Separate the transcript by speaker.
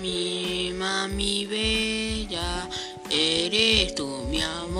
Speaker 1: Mi mami bella, eres tú mi amor.